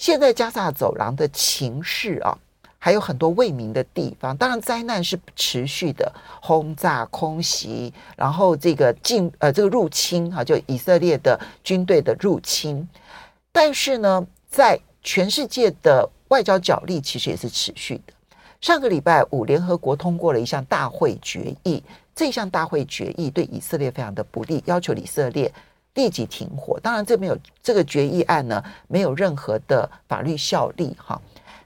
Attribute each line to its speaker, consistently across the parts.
Speaker 1: 现在加萨走廊的情势啊。还有很多未明的地方，当然灾难是持续的轰炸、空袭，然后这个进呃这个入侵哈，就以色列的军队的入侵。但是呢，在全世界的外交角力其实也是持续的。上个礼拜五，联合国通过了一项大会决议，这项大会决议对以色列非常的不利，要求以色列立即停火。当然，这没有这个决议案呢，没有任何的法律效力哈。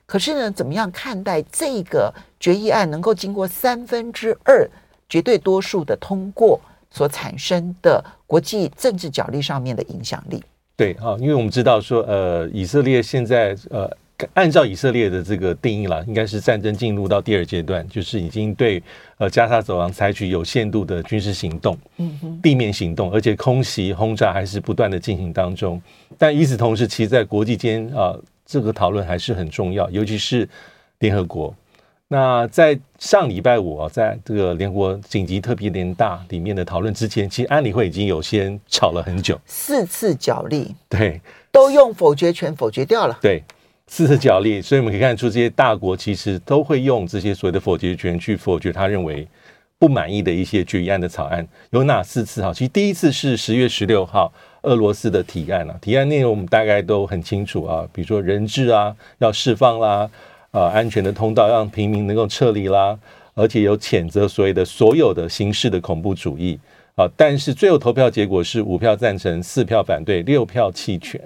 Speaker 1: 可是呢，怎么样看待这个决议案能够经过三分之二绝对多数的通过所产生的国际政治角力上面的影响力？
Speaker 2: 对哈，因为我们知道说，呃，以色列现在呃，按照以色列的这个定义了，应该是战争进入到第二阶段，就是已经对呃加沙走廊采取有限度的军事行动，嗯，地面行动，而且空袭轰炸还是不断的进行当中。但与此同时，其实在国际间啊。呃这个讨论还是很重要，尤其是联合国。那在上礼拜五啊，在这个联合国紧急特别联大里面的讨论之前，其实安理会已经有先吵了很久，
Speaker 1: 四次角力，
Speaker 2: 对，
Speaker 1: 都用否决权否决掉了。
Speaker 2: 对，四次角力，所以我们可以看出，这些大国其实都会用这些所谓的否决权去否决他认为不满意的一些决议案的草案。有哪四次？哈，其实第一次是十月十六号。俄罗斯的提案啊，提案内容我们大概都很清楚啊，比如说人质啊要释放啦，啊安全的通道让平民能够撤离啦，而且有谴责所谓的所有的形式的恐怖主义啊，但是最后投票结果是五票赞成，四票反对，六票弃权。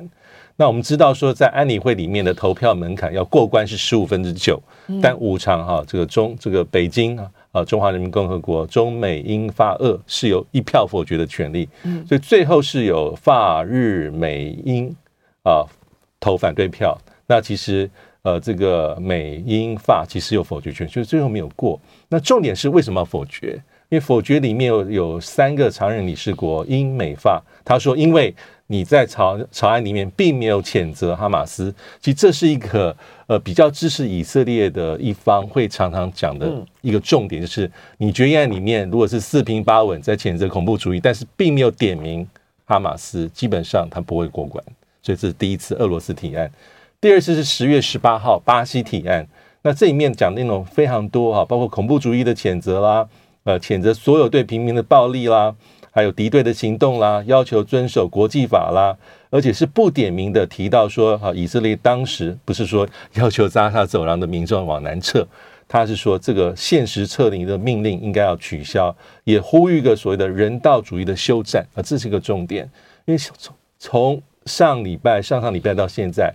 Speaker 2: 那我们知道说，在安理会里面的投票门槛要过关是十五分之九，但五常哈这个中这个北京啊。啊，中华人民共和国、中美英法俄是有一票否决的权利，嗯，所以最后是有法日美英啊投反对票。那其实呃，这个美英法其实有否决权，就是最后没有过。那重点是为什么要否决？因为否决里面有有三个常任理事国英美法，他说因为。你在草草案里面并没有谴责哈马斯，其实这是一个呃比较支持以色列的一方会常常讲的一个重点，就是你决议案里面如果是四平八稳在谴责恐怖主义，但是并没有点名哈马斯，基本上他不会过关。所以这是第一次俄罗斯提案，第二次是十月十八号巴西提案，那这里面讲内容非常多哈，包括恐怖主义的谴责啦，呃，谴责所有对平民的暴力啦。还有敌对的行动啦，要求遵守国际法啦，而且是不点名的提到说，哈，以色列当时不是说要求扎沙走廊的民众往南撤，他是说这个限时撤离的命令应该要取消，也呼吁个所谓的人道主义的休战啊，这是一个重点，因为从从上礼拜、上上礼拜到现在，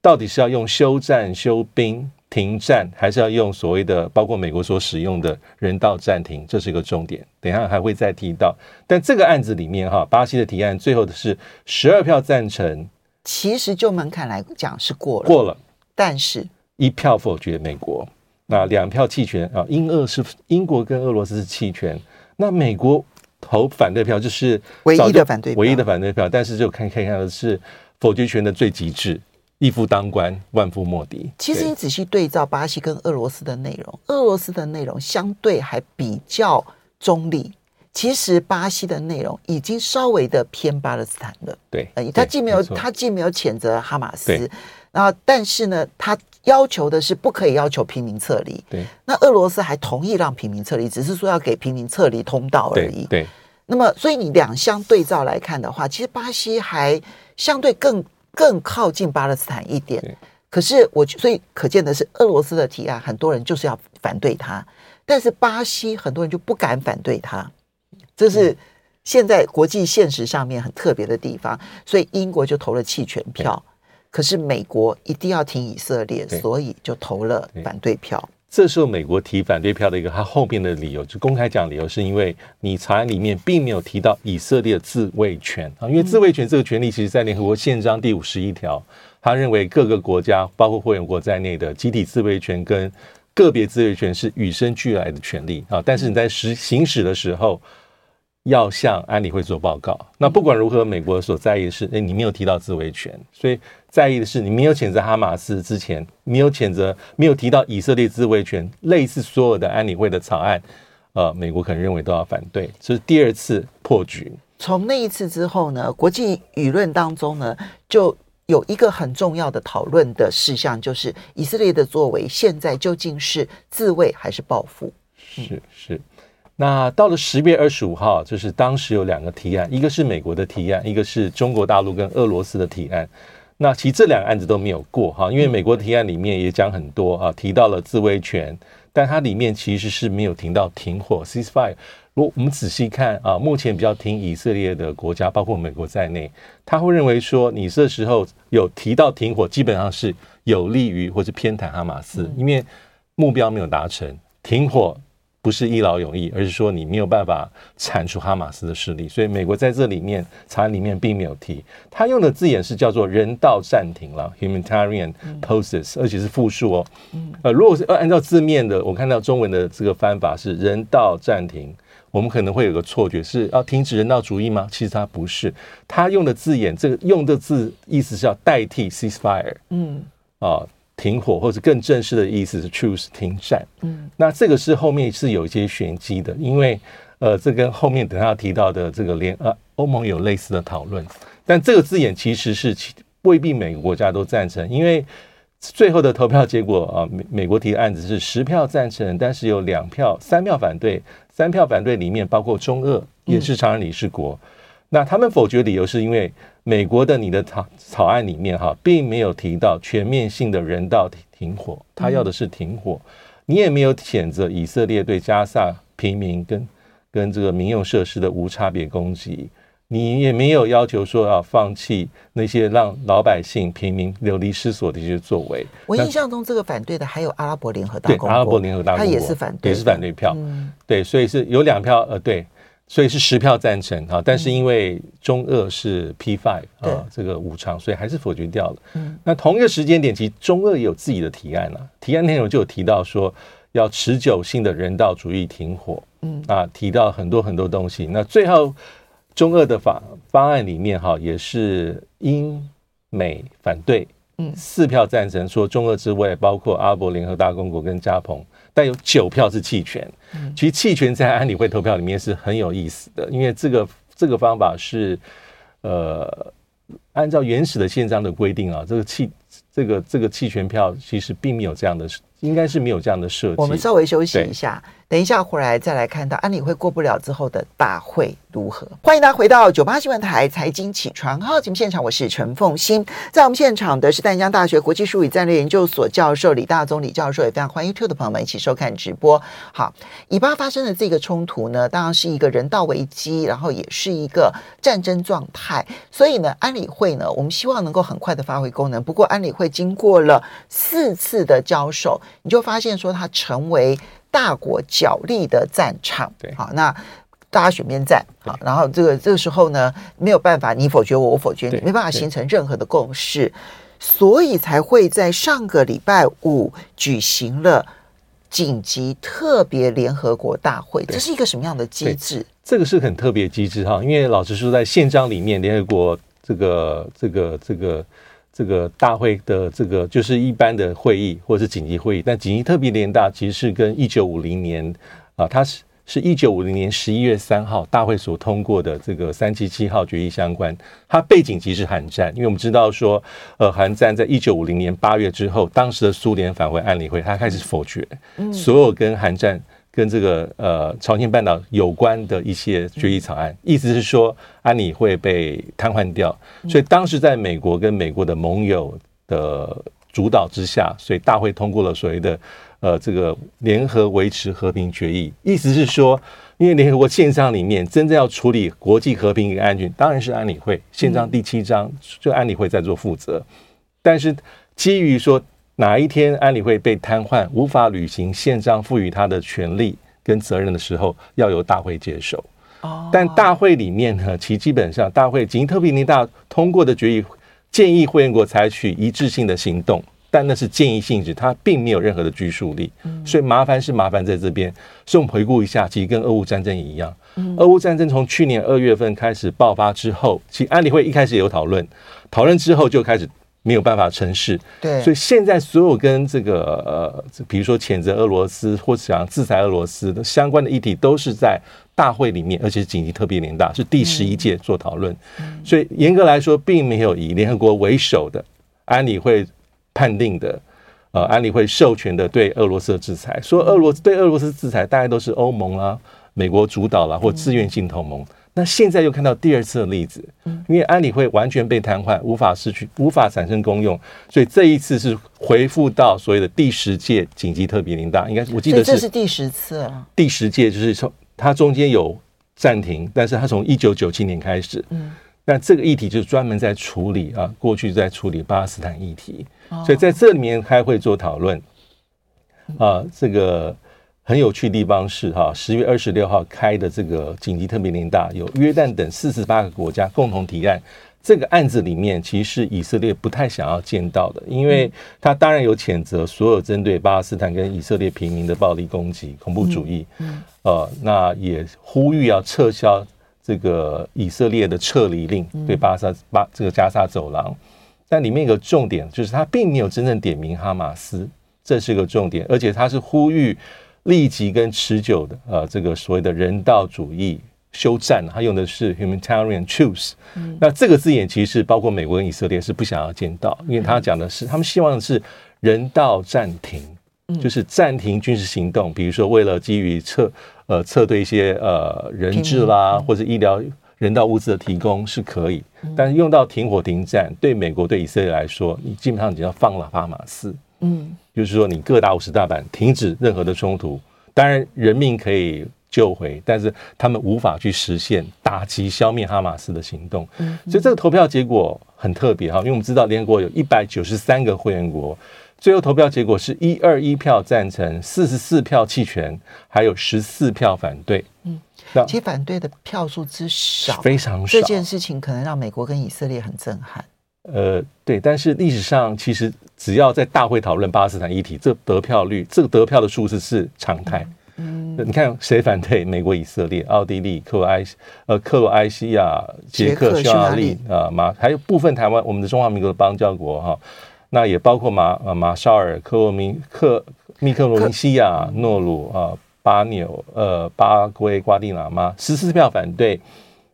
Speaker 2: 到底是要用休战、休兵？停战还是要用所谓的，包括美国所使用的人道暂停，这是一个重点。等一下还会再提到。但这个案子里面，哈，巴西的提案最后的是十二票赞成，
Speaker 1: 其实就门槛来讲是过了，
Speaker 2: 过了。
Speaker 1: 但是
Speaker 2: 一票否决美国，那两票弃权啊。英俄是英国跟俄罗斯是弃权，那美国投反对票就是
Speaker 1: 唯一的反对，
Speaker 2: 唯一的反对票。但是就看看看的是否决权的最极致。一夫当关，万夫莫敌。
Speaker 1: 其实你仔细对照巴西跟俄罗斯的内容，俄罗斯的内容相对还比较中立。其实巴西的内容已经稍微的偏巴勒斯坦了。
Speaker 2: 对，
Speaker 1: 他既没有他既没有谴责哈马斯，然后但是呢，他要求的是不可以要求平民撤离。
Speaker 2: 对，
Speaker 1: 那俄罗斯还同意让平民撤离，只是说要给平民撤离通道而已。
Speaker 2: 对，
Speaker 1: 那么所以你两相对照来看的话，其实巴西还相对更。更靠近巴勒斯坦一点。可是我所以可见的是，俄罗斯的提案很多人就是要反对他，但是巴西很多人就不敢反对他，这是现在国际现实上面很特别的地方。所以英国就投了弃权票，可是美国一定要挺以色列，所以就投了反对票。
Speaker 2: 这时候美国提反对票的一个他后面的理由，就公开讲理由，是因为你草案里面并没有提到以色列自卫权啊，因为自卫权这个权利，其实在联合国宪章第五十一条。他认为各个国家，包括会员国在内的集体自卫权跟个别自卫权是与生俱来的权利啊。但是你在实行使的时候，要向安理会做报告。那不管如何，美国所在意的是，哎，你没有提到自卫权，所以在意的是你没有谴责哈马斯之前，没有谴责，没有提到以色列自卫权，类似所有的安理会的草案，呃，美国可能认为都要反对，这是第二次破局。
Speaker 1: 从那一次之后呢，国际舆论当中呢，就。有一个很重要的讨论的事项，就是以色列的作为现在究竟是自卫还是报复？
Speaker 2: 是是。那到了十月二十五号，就是当时有两个提案，一个是美国的提案，一个是中国大陆跟俄罗斯的提案。那其实这两个案子都没有过哈，因为美国提案里面也讲很多啊，提到了自卫权，但它里面其实是没有提到停火 （ceasefire）。如果我们仔细看啊，目前比较挺以色列的国家，包括美国在内，他会认为说，你这时候有提到停火，基本上是有利于或是偏袒哈马斯，因为目标没有达成，停火不是一劳永逸，而是说你没有办法铲除哈马斯的势力，所以美国在这里面草案里面并没有提，他用的字眼是叫做人道暂停了 （humanitarian pauses），而且是复数哦。呃，如果是按照字面的，我看到中文的这个翻法是人道暂停。我们可能会有个错觉，是要停止人道主义吗？其实它不是，他用的字眼，这个用的字意思是要代替 ceasefire，嗯，啊，停火，或者更正式的意思是 choose 停战，嗯，那这个是后面是有一些玄机的，因为呃，这跟后面等下提到的这个联呃欧盟有类似的讨论，但这个字眼其实是未必每个国家都赞成，因为最后的投票结果啊，美美国提的案子是十票赞成，但是有两票三票反对。三票反对里面包括中俄，也是常任理事国。嗯、那他们否决理由是因为美国的你的草草案里面哈，并没有提到全面性的人道停火，他要的是停火。你也没有谴责以色列对加萨平民跟跟这个民用设施的无差别攻击。你也没有要求说要放弃那些让老百姓、平民流离失所的一些作为。
Speaker 1: 我印象中，这个反对的还有阿拉伯联合大公国，
Speaker 2: 对，阿拉伯联合大公国，
Speaker 1: 他也是反对，
Speaker 2: 也是反对票。嗯、对，所以是有两票，呃，对，所以是十票赞成啊。但是因为中俄是 P five 啊，这个五常，所以还是否决掉了。嗯，那同一个时间点，其实中俄也有自己的提案啊，提案内容就有提到说要持久性的人道主义停火。嗯，啊，提到很多很多东西。那最后。中俄的法方案里面哈，也是英美反对，嗯，四票赞成，说中俄之外包括阿拉伯联合大公国跟加蓬，但有九票是弃权。其实弃权在安理会投票里面是很有意思的，因为这个这个方法是呃，按照原始的宪章的规定啊，这个弃这个这个弃权票其实并没有这样的，应该是没有这样的设计。
Speaker 1: 我们稍微休息一下。等一下，回来再来看到安理会过不了之后的大会如何？欢迎大家回到九八新闻台财经起床号节目现场，我是陈凤欣，在我们现场的是淡江大学国际术语战略研究所教授李大宗李教授，也非常欢迎 YouTube 的朋友们一起收看直播。好，以巴发生的这个冲突呢，当然是一个人道危机，然后也是一个战争状态，所以呢，安理会呢，我们希望能够很快的发挥功能。不过，安理会经过了四次的交手，你就发现说它成为。大国角力的战场，对，好，那大家选边站，好，然后这个这个时候呢，没有办法，你否决我，我否决你，没办法形成任何的共识，所以才会在上个礼拜五举行了紧急特别联合国大会。这是一个什么样的机制？
Speaker 2: 这个是很特别机制哈，因为老实说，在宪章里面，联合国这个这个这个。这个大会的这个就是一般的会议或者是紧急会议，但紧急特别联大其实是跟一九五零年啊，它是是一九五零年十一月三号大会所通过的这个三七七号决议相关。它背景其实是韩战，因为我们知道说，呃，韩战在一九五零年八月之后，当时的苏联返回安理会，它开始否决所有跟韩战跟这个呃朝鲜半岛有关的一些决议草案，意思是说安理会被瘫痪掉，所以当时在美国跟美国的盟友的主导之下，所以大会通过了所谓的呃这个联合维持和平决议，意思是说，因为联合国宪章里面真正要处理国际和平与安全，当然是安理会，宪章第七章就安理会在做负责，但是基于说。哪一天安理会被瘫痪，无法履行宪章赋予他的权利跟责任的时候，要由大会接手。但大会里面呢，其基本上大会仅特别联大通过的决议建议会员国采取一致性的行动，但那是建议性质，它并没有任何的拘束力。所以麻烦是麻烦在这边。所以我们回顾一下，其实跟俄乌战争也一样。俄乌战争从去年二月份开始爆发之后，其实安理会一开始也有讨论，讨论之后就开始。没有办法成事，
Speaker 1: 对，
Speaker 2: 所以现在所有跟这个呃，比如说谴责俄罗斯或者想制裁俄罗斯的相关的议题，都是在大会里面，而且是紧急特别联大，是第十一届做讨论。所以严格来说，并没有以联合国为首的安理会判定的，呃，安理会授权的对俄罗斯的制裁。说俄罗斯对俄罗斯制裁，大概都是欧盟啦、美国主导啦，或自愿性同盟。那现在又看到第二次的例子，因为安理会完全被瘫痪，无法失去，无法产生功用，所以这一次是回复到所谓的第十届紧急特别联大，应该我记得是
Speaker 1: 这是第十次了。
Speaker 2: 第十届就是从它中间有暂停，但是它从一九九七年开始，嗯，那这个议题就是专门在处理啊，过去在处理巴勒斯坦议题，所以在这里面开会做讨论，啊，这个。很有趣的地方是哈，十月二十六号开的这个紧急特别联大，有约旦等四十八个国家共同提案。这个案子里面，其实是以色列不太想要见到的，因为他当然有谴责所有针对巴勒斯坦跟以色列平民的暴力攻击、恐怖主义。呃，那也呼吁要撤销这个以色列的撤离令，对巴萨巴这个加沙走廊。但里面有个重点，就是他并没有真正点名哈马斯，这是个重点，而且他是呼吁。立即跟持久的呃，这个所谓的人道主义休战，他用的是 humanitarian truce。那这个字眼其实包括美国跟以色列是不想要见到，因为他讲的是他们希望的是人道暂停，就是暂停军事行动，比如说为了基于撤呃撤退一些呃人质啦或者医疗人道物资的提供是可以，但是用到停火停战，对美国对以色列来说，你基本上已经要放了哈马斯。嗯，就是说你各打五十大板，停止任何的冲突。当然人命可以救回，但是他们无法去实现打击、消灭哈马斯的行动。嗯，所以这个投票结果很特别哈，因为我们知道联合国有一百九十三个会员国，最后投票结果是一二一票赞成，四十四票弃权，还有十四票反对。嗯，那
Speaker 1: 其实反对的票数之少，
Speaker 2: 非常少。
Speaker 1: 这件事情可能让美国跟以色列很震撼。
Speaker 2: 呃，对，但是历史上其实只要在大会讨论巴勒斯坦议题，这得票率，这个得票的数字是常态。嗯，你看谁反对？美国、以色列、奥地利、克罗埃西、呃，克罗埃西亚、捷克、匈牙利啊，马还有部分台湾，我们的中华民国的邦交国哈，那也包括马呃马绍尔、克罗明克、密克罗尼西亚、诺鲁啊、巴纽、呃巴圭、瓜地马拉，十四票反对。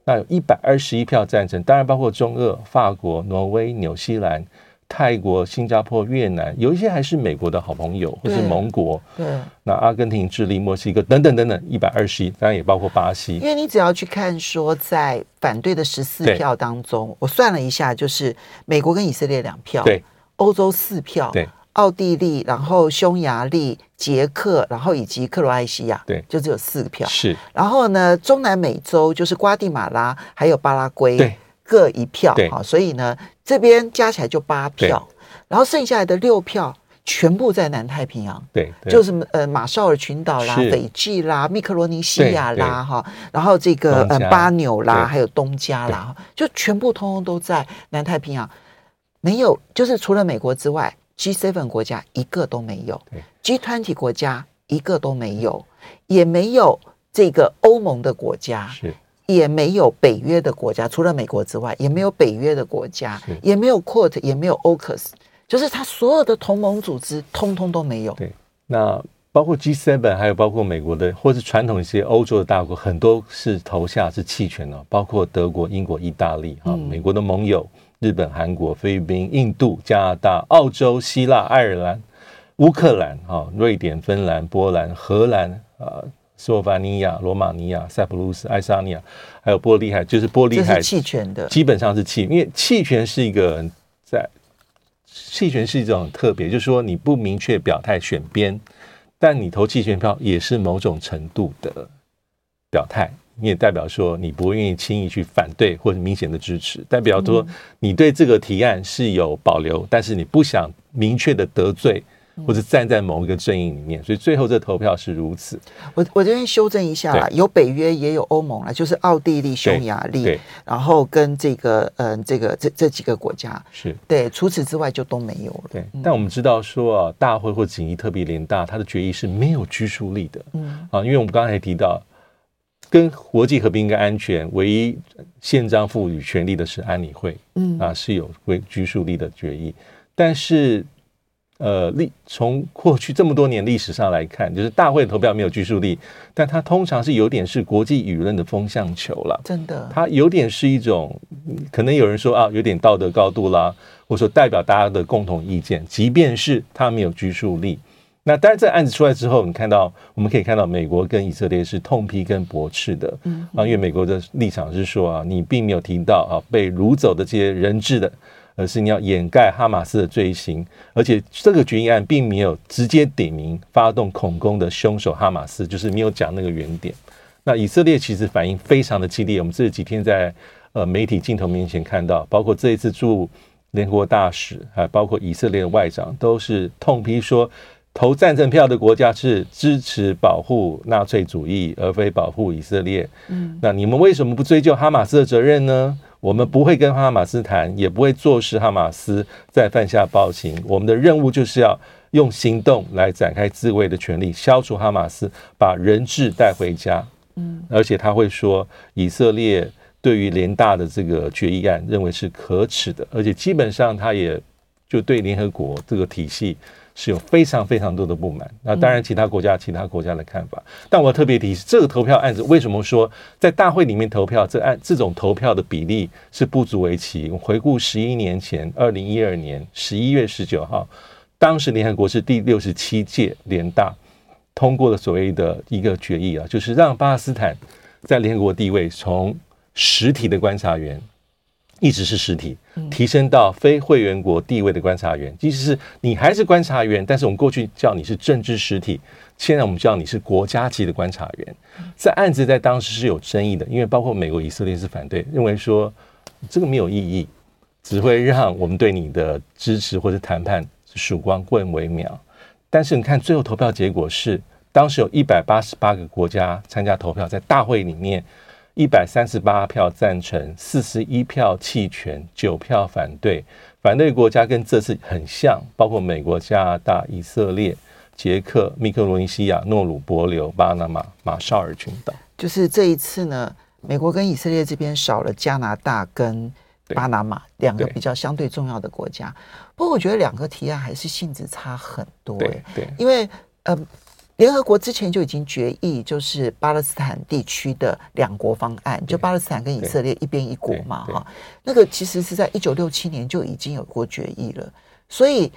Speaker 2: 那有一百二十一票赞成，当然包括中俄、法国、挪威、纽西兰、泰国、新加坡、越南，有一些还是美国的好朋友或是盟国。对，那阿根廷、智利、墨西哥等等等等，一百二十一，当然也包括巴西。
Speaker 1: 因为你只要去看说，在反对的十四票当中，我算了一下，就是美国跟以色列两票，对，欧洲四票，对。奥地利，然后匈牙利、捷克，然后以及克罗埃西亚，对，就只有四个票。是，然后呢，中南美洲就是瓜地马拉，还有巴拉圭，对，各一票。对，好，所以呢，这边加起来就八票，然后剩下来的六票全部在南太平洋。对，就是呃马绍尔群岛啦、斐济啦、密克罗尼西亚啦，哈，然后这个呃巴纽啦，还有东加啦，就全部通通都在南太平洋，没有，就是除了美国之外。G7 国家一个都没有，G20 国家一个都没有，也没有这个欧盟的国家，也没有北约的国家，除了美国之外，也没有北约的国家，也没有 QUAD，也没有 AUKUS，就是他所有的同盟组织通通都没有。
Speaker 2: 对，那包括 G7，还有包括美国的，或是传统一些欧洲的大国，很多是投下是弃权的，包括德国、英国、意大利啊，美国的盟友。日本、韩国、菲律宾、印度、加拿大、澳洲、希腊、爱尔兰、乌克兰、哈瑞典、芬兰、波兰、荷兰啊。斯洛伐尼亚、罗马尼亚、塞浦路斯、爱沙尼亚，还有波利海，就是波利海
Speaker 1: 弃权的，
Speaker 2: 基本上是弃，因为弃权是一个在弃权是一种很特别，就是说你不明确表态选边，但你投弃权票也是某种程度的表态，你也代表说你不愿意轻易去反对或者明显的支持，代表说你对这个提案是有保留，但是你不想明确的得罪。或者站在某一个阵营里面，所以最后这投票是如此。
Speaker 1: 我我这边修正一下啦，有北约也有欧盟啦，就是奥地利、匈牙利，然后跟这个嗯、呃，这个这这几个国家
Speaker 2: 是
Speaker 1: 对，除此之外就都没有了。
Speaker 2: 对，但我们知道说啊，大会或紧急特别联大，它的决议是没有拘束力的。嗯啊，因为我们刚才提到，跟国际和平跟安全唯一宪章赋予权力的是安理会，嗯啊是有为拘束力的决议，但是。呃，历从过去这么多年历史上来看，就是大会投票没有拘束力，但它通常是有点是国际舆论的风向球了。
Speaker 1: 真的，
Speaker 2: 它有点是一种，可能有人说啊，有点道德高度啦，或者说代表大家的共同意见。即便是它没有拘束力，那当然这案子出来之后，你看到我们可以看到美国跟以色列是痛批跟驳斥的，嗯啊，因为美国的立场是说啊，你并没有提到啊被掳走的这些人质的。而是你要掩盖哈马斯的罪行，而且这个决议案并没有直接点名发动恐攻的凶手哈马斯，就是没有讲那个原点。那以色列其实反应非常的激烈，我们这几天在呃媒体镜头面前看到，包括这一次驻联合国大使，还包括以色列的外长，都是痛批说，投赞成票的国家是支持保护纳粹主义，而非保护以色列。嗯，那你们为什么不追究哈马斯的责任呢？我们不会跟哈马斯谈，也不会坐视哈马斯再犯下暴行。我们的任务就是要用行动来展开自卫的权利，消除哈马斯，把人质带回家。嗯，而且他会说，以色列对于联大的这个决议案认为是可耻的，而且基本上他也就对联合国这个体系。是有非常非常多的不满，那当然其他国家其他国家的看法，但我特别提示，这个投票案子为什么说在大会里面投票，这案这种投票的比例是不足为奇。回顾十一年前，二零一二年十一月十九号，当时联合国是第六十七届联大通过了所谓的一个决议啊，就是让巴勒斯坦在联合国地位从实体的观察员。一直是实体，提升到非会员国地位的观察员，即使是你还是观察员，但是我们过去叫你是政治实体，现在我们叫你是国家级的观察员。这案子在当时是有争议的，因为包括美国、以色列是反对，认为说这个没有意义，只会让我们对你的支持或者谈判曙光更为渺。但是你看最后投票结果是，当时有一百八十八个国家参加投票，在大会里面。一百三十八票赞成，四十一票弃权，九票反对。反对国家跟这次很像，包括美国、加拿大、以色列、捷克、密克罗尼西亚、诺鲁、伯流、巴拿马、马绍尔群岛。
Speaker 1: 就是这一次呢，美国跟以色列这边少了加拿大跟巴拿马两个比较相对重要的国家。不过我觉得两个提案还是性质差很多，欸，对，对，因为呃。联合国之前就已经决议，就是巴勒斯坦地区的两国方案，就巴勒斯坦跟以色列一边一国嘛，哈，那个其实是在一九六七年就已经有过决议了。所以，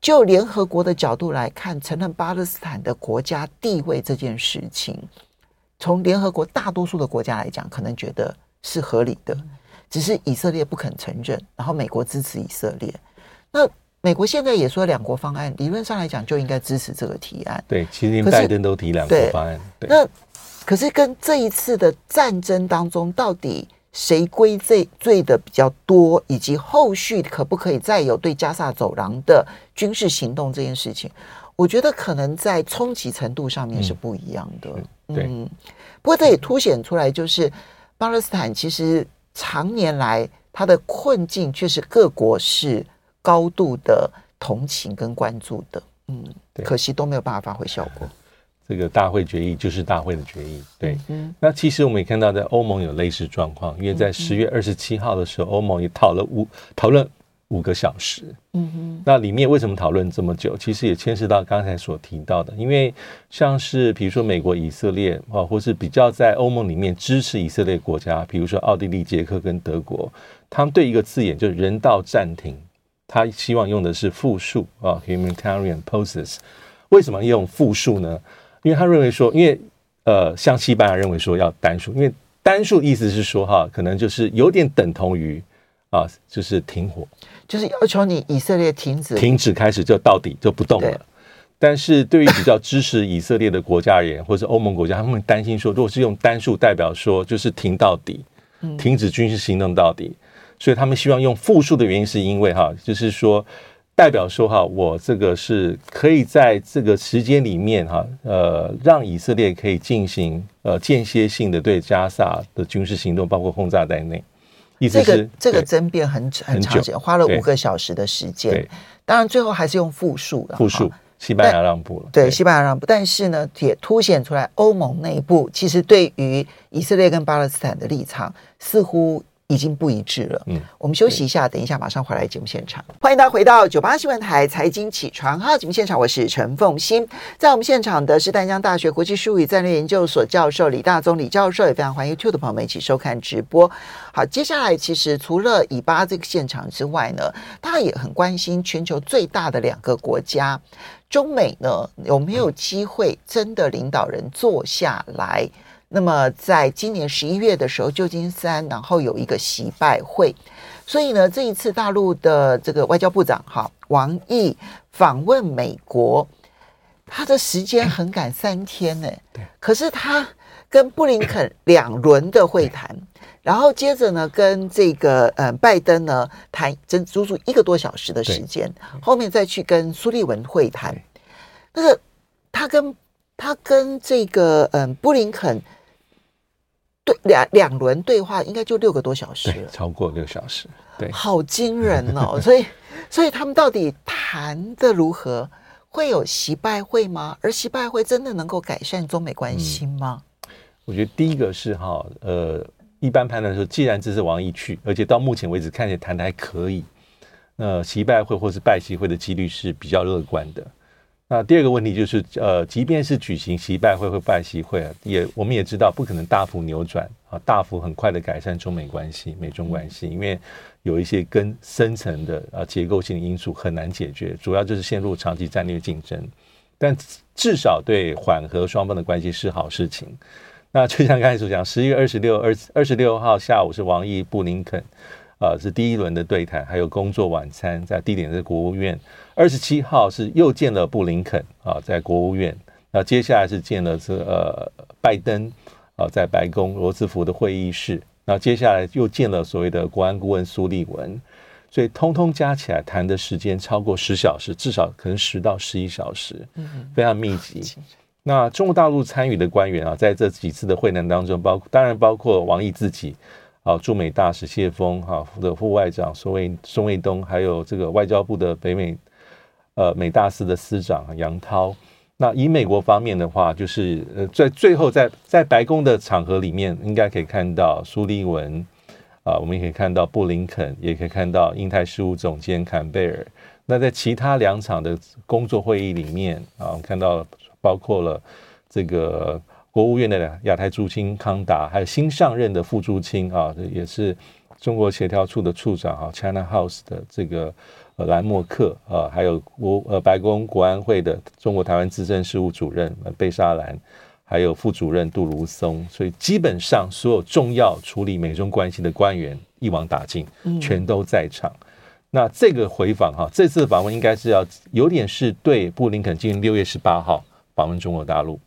Speaker 1: 就联合国的角度来看，承认巴勒斯坦的国家地位这件事情，从联合国大多数的国家来讲，可能觉得是合理的，只是以色列不肯承认，然后美国支持以色列，那。美国现在也说两国方案，理论上来讲就应该支持这个提案。
Speaker 2: 对，其实连拜登都提两国方案。对，
Speaker 1: 那可是跟这一次的战争当中，到底谁归罪罪的比较多，以及后续可不可以再有对加萨走廊的军事行动这件事情，我觉得可能在冲击程度上面是不一样的。
Speaker 2: 嗯，对。
Speaker 1: 不过这也凸显出来，就是巴勒斯坦其实常年来它的困境，却是各国是。高度的同情跟关注的，嗯，可惜都没有办法发挥效果。
Speaker 2: 这个大会决议就是大会的决议，对。嗯，那其实我们也看到，在欧盟有类似状况，因为在十月二十七号的时候，欧盟也讨论五讨论五个小时。嗯哼，那里面为什么讨论这么久？其实也牵涉到刚才所提到的，因为像是比如说美国、以色列啊，或是比较在欧盟里面支持以色列国家，比如说奥地利、捷克跟德国，他们对一个字眼就是人道暂停。他希望用的是复数啊，humanitarian poses。为什么用复数呢？因为他认为说，因为呃，像西班牙认为说要单数，因为单数意思是说哈，可能就是有点等同于啊，就是停火，
Speaker 1: 就是要求你以色列停止，
Speaker 2: 停止开始就到底就不动了。但是对于比较支持以色列的国家而言，或者欧盟国家，他们会担心说，如果是用单数，代表说就是停到底，停止军事行动到底。所以他们希望用复数的原因，是因为哈，就是说代表说哈，我这个是可以在这个时间里面哈，呃，让以色列可以进行呃间歇性的对加萨的军事行动，包括轰炸在内。意思是
Speaker 1: 这个这个争辩很很长时间，花了五个小时的时间。当然最后还是用复数了。
Speaker 2: 复数。西班牙让步了，
Speaker 1: 对西班牙让步，但是呢，也凸显出来欧盟内部其实对于以色列跟巴勒斯坦的立场似乎已经不一致了。嗯，我们休息一下，等一下马上回来节目现场。欢迎大家回到九八新闻台财经起床号节目现场，我是陈凤欣，在我们现场的是淡江大学国际事务与战略研究所教授李大宗李教授，也非常欢迎 YouTube 的朋友们一起收看直播。好，接下来其实除了以巴这个现场之外呢，大家也很关心全球最大的两个国家。中美呢，有没有机会真的领导人坐下来？那么在今年十一月的时候，旧金山然后有一个习拜会，所以呢，这一次大陆的这个外交部长哈王毅访问美国，他的时间很赶，三天呢。对。可是他跟布林肯两轮的会谈。然后接着呢，跟这个呃拜登呢谈整足足一个多小时的时间，后面再去跟苏利文会谈。那个他跟他跟这个嗯布林肯对两两轮对话，应该就六个多小时了，
Speaker 2: 超过六小时，对，
Speaker 1: 好惊人哦！所以所以他们到底谈的如何？会有习拜会吗？而习拜会真的能够改善中美关系吗？
Speaker 2: 嗯，我觉得第一个是哈呃。一般判断说，既然这是王毅去，而且到目前为止看起来谈的还可以，那习拜会或是拜习会的几率是比较乐观的。那第二个问题就是，呃，即便是举行习拜会或拜习会啊，也我们也知道不可能大幅扭转啊，大幅很快的改善中美关系、美中关系，因为有一些更深层的啊结构性的因素很难解决，主要就是陷入长期战略竞争。但至少对缓和双方的关系是好事情。那就像刚才所讲，十一月二十六、二二十六号下午是王毅、布林肯，啊，是第一轮的对谈，还有工作晚餐，在地点是国务院。二十七号是又见了布林肯啊，在国务院。那接下来是见了这呃拜登啊，在白宫罗斯福的会议室。那接下来又见了所谓的国安顾问苏利文，所以通通加起来谈的时间超过十小时，至少可能十到十一小时，非常密集。那中国大陆参与的官员啊，在这几次的会谈当中，包括当然包括王毅自己，啊，驻美大使谢峰哈的副外长宋卫宋卫东，还有这个外交部的北美呃美大司的司长杨涛。那以美国方面的话，就是呃在最后在在白宫的场合里面，应该可以看到苏利文啊，我们也可以看到布林肯，也可以看到印太事务总监坎贝尔。那在其他两场的工作会议里面啊，我们看到。包括了这个国务院的亚太驻青康达，还有新上任的副驻青啊，也是中国协调处的处长啊，China House 的这个呃兰默克啊，还有国呃白宫国安会的中国台湾资深事务主任贝沙兰，还有副主任杜如松，所以基本上所有重要处理美中关系的官员一网打尽，全都在场。嗯、那这个回访哈，这次的访问应该是要有点是对布林肯进行六月十八号。访问中国大陆，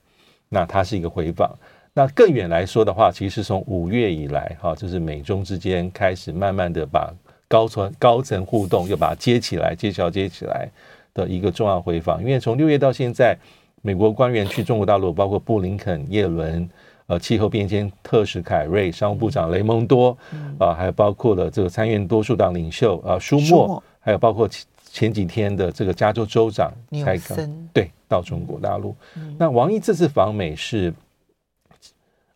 Speaker 2: 那它是一个回访。那更远来说的话，其实从五月以来，哈，就是美中之间开始慢慢的把高层高层互动又把它接起来，接桥接起来的一个重要回访。因为从六月到现在，美国官员去中国大陆，包括布林肯、叶伦，呃，气候变迁特使凯瑞、商务部长雷蒙多，啊，还有包括了这个参院多数党领袖啊舒默，还有包括。前几天的这个加州州长才刚对到中国大陆，那王毅这次访美是，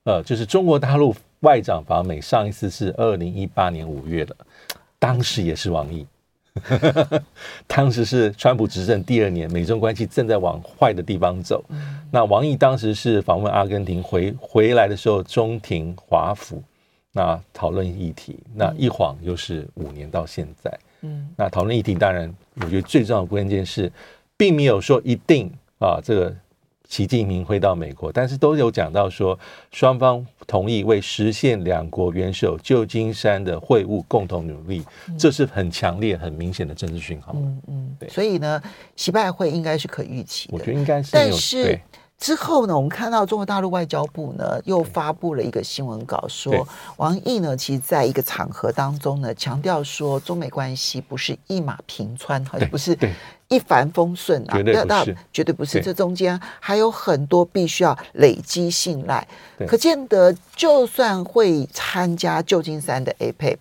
Speaker 2: 呃，就是中国大陆外长访美，上一次是二零一八年五月的，当时也是王毅，当时是川普执政第二年，美中关系正在往坏的地方走。那王毅当时是访问阿根廷，回回来的时候中庭华府，那讨论议题，那一晃又是五年到现在。嗯，那讨论议题当然，我觉得最重要的关键是，并没有说一定啊，这个习近平会到美国，但是都有讲到说，双方同意为实现两国元首旧金山的会晤共同努力，嗯、这是很强烈、很明显的政治讯号。
Speaker 1: 嗯嗯，对。所以呢，习拜会应该是可预期的，
Speaker 2: 我觉得应该是。
Speaker 1: 但是之后呢，我们看到中国大陆外交部呢又发布了一个新闻稿，说王毅呢其实在一个场合当中呢强调说，中美关系不是一马平川，好像不是一帆风顺啊，
Speaker 2: 绝对不是，
Speaker 1: 绝对不是，这中间还有很多必须要累积信赖，可见得就算会参加旧金山的 APEC。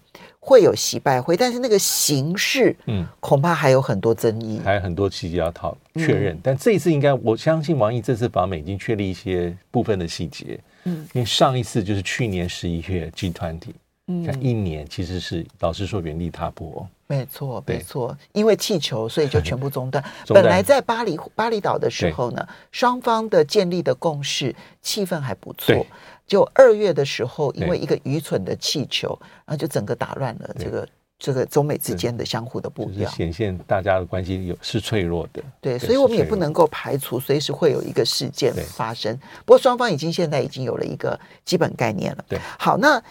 Speaker 1: 会有习拜会，但是那个形式，嗯，恐怕还有很多争议，
Speaker 2: 还有很多细节要讨确认。嗯、但这一次应该，我相信王毅这次访美已经确立一些部分的细节，嗯，因为上一次就是去年十一月 G 团体嗯，一年其实是老实说原地踏步，
Speaker 1: 没错，没错，因为气球，所以就全部中断。本来在巴黎巴厘岛的时候呢，双方的建立的共识，气氛还不错。就二月的时候，因为一个愚蠢的气球，然后就整个打乱了这个这个中美之间的相互的步调，
Speaker 2: 显现大家的关系有是脆弱的。
Speaker 1: 对，所以我们也不能够排除随时会有一个事件发生。不过双方已经现在已经有了一个基本概念了。
Speaker 2: 对，
Speaker 1: 好，那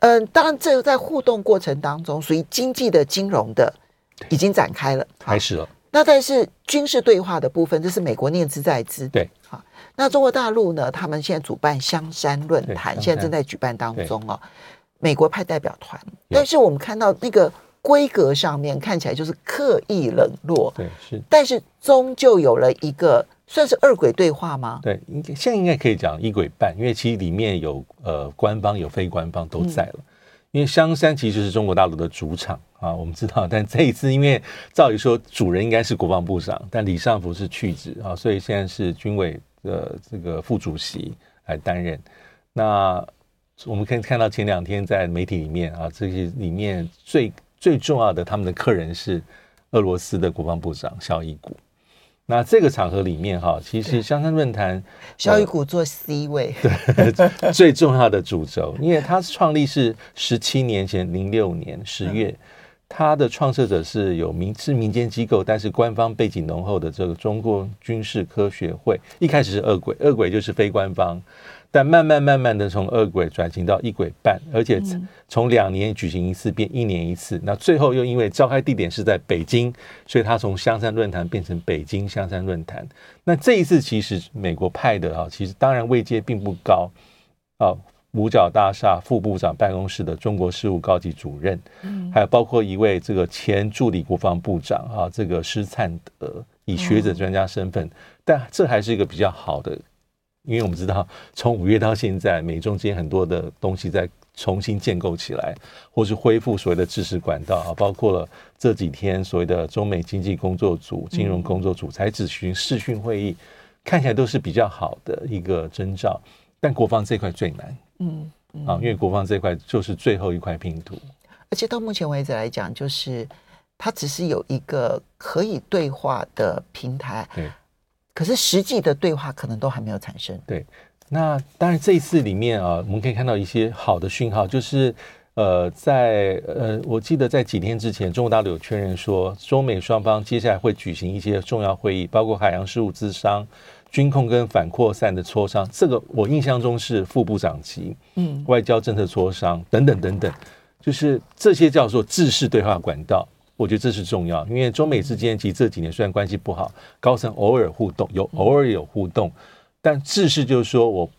Speaker 1: 嗯、呃，当然这个在互动过程当中，属于经济的、金融的已经展开了，
Speaker 2: 开始了。
Speaker 1: 那但是军事对话的部分，这是美国念兹在兹。
Speaker 2: 对，
Speaker 1: 好。那中国大陆呢？他们现在主办香山论坛，现在正在举办当中哦。美国派代表团，但是我们看到那个规格上面看起来就是刻意冷落。
Speaker 2: 对，是。
Speaker 1: 但是终究有了一个算是二轨对话吗？
Speaker 2: 对，应该现在应该可以讲一轨半，因为其实里面有呃官方有非官方都在了。嗯、因为香山其实是中国大陆的主场啊，我们知道。但这一次因为照理说主人应该是国防部长，但李尚福是去职啊，所以现在是军委。的这个副主席来担任，那我们可以看到前两天在媒体里面啊，这些里面最最重要的他们的客人是俄罗斯的国防部长肖伊古。那这个场合里面哈，其实香山论坛
Speaker 1: 肖伊古做 C 位，
Speaker 2: 对，最重要的主轴，因为他创立是十七年前零六年十月。嗯他的创设者是有民是民间机构，但是官方背景浓厚的这个中国军事科学会，一开始是二轨，二轨就是非官方，但慢慢慢慢的从二轨转型到一轨半，而且从两年举行一次变一年一次，那最后又因为召开地点是在北京，所以他从香山论坛变成北京香山论坛。那这一次其实美国派的啊，其实当然位阶并不高啊。五角大厦副部长办公室的中国事务高级主任，嗯，还有包括一位这个前助理国防部长啊，这个施灿德以学者专家身份，但这还是一个比较好的，因为我们知道从五月到现在，美中间很多的东西在重新建构起来，或是恢复所谓的知识管道啊，包括了这几天所谓的中美经济工作组、金融工作组才举行视讯会议，看起来都是比较好的一个征兆，但国防这块最难。嗯，嗯啊，因为国防这块就是最后一块拼图，
Speaker 1: 而且到目前为止来讲，就是它只是有一个可以对话的平台，对，可是实际的对话可能都还没有产生。
Speaker 2: 对，那当然这一次里面啊，我们可以看到一些好的讯号，就是呃，在呃，我记得在几天之前，中国大陆有确认说，中美双方接下来会举行一些重要会议，包括海洋事务咨商。军控跟反扩散的磋商，这个我印象中是副部长级，嗯，外交政策磋商等等等等，就是这些叫做制式对话管道，我觉得这是重要，因为中美之间其实这几年虽然关系不好，高层偶尔互动，有偶尔有互动，但制式就是说我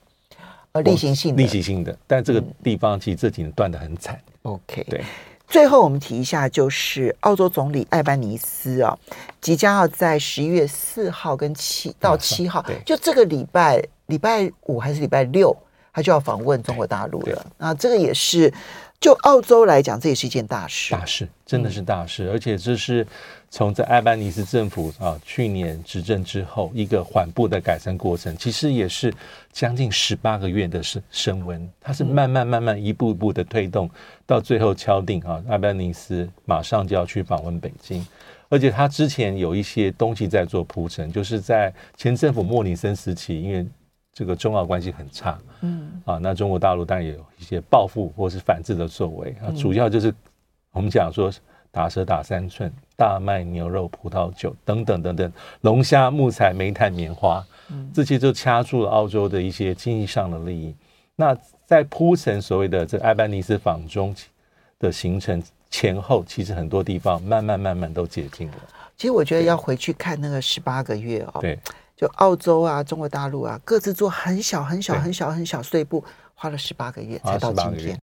Speaker 1: 呃例行性
Speaker 2: 例行性的，但这个地方其实这几年断的很惨。
Speaker 1: OK，
Speaker 2: 对。
Speaker 1: 最后我们提一下，就是澳洲总理艾班尼斯啊，即将要在十一月四号跟七到七号，就这个礼拜礼拜五还是礼拜六，他就要访问中国大陆了。那这个也是。就澳洲来讲，这也是一件大事，
Speaker 2: 大事真的是大事，嗯、而且这是从在艾班尼斯政府啊去年执政之后一个缓步的改善过程，其实也是将近十八个月的升升温，它是慢慢慢慢一步一步的推动，到最后敲定啊，艾班尼斯马上就要去访问北京，而且他之前有一些东西在做铺陈，就是在前政府莫里森时期，因为。这个中澳关系很差，嗯。啊，那中国大陆当然也有一些报复或是反制的作为。啊，主要就是我们讲说，打蛇打三寸，大麦、牛肉、葡萄酒等等等等，龙虾、木材、煤炭、棉花，这些就掐住了澳洲的一些经济上的利益。那在铺陈所谓的这埃班尼斯访中的行程前后，其实很多地方慢慢慢慢都解禁了。
Speaker 1: 其实我觉得要回去看那个十八个月哦，
Speaker 2: 对，
Speaker 1: 就澳洲啊、中国大陆啊，各自做很小很小很小很小碎步，花了十八个月才到今天。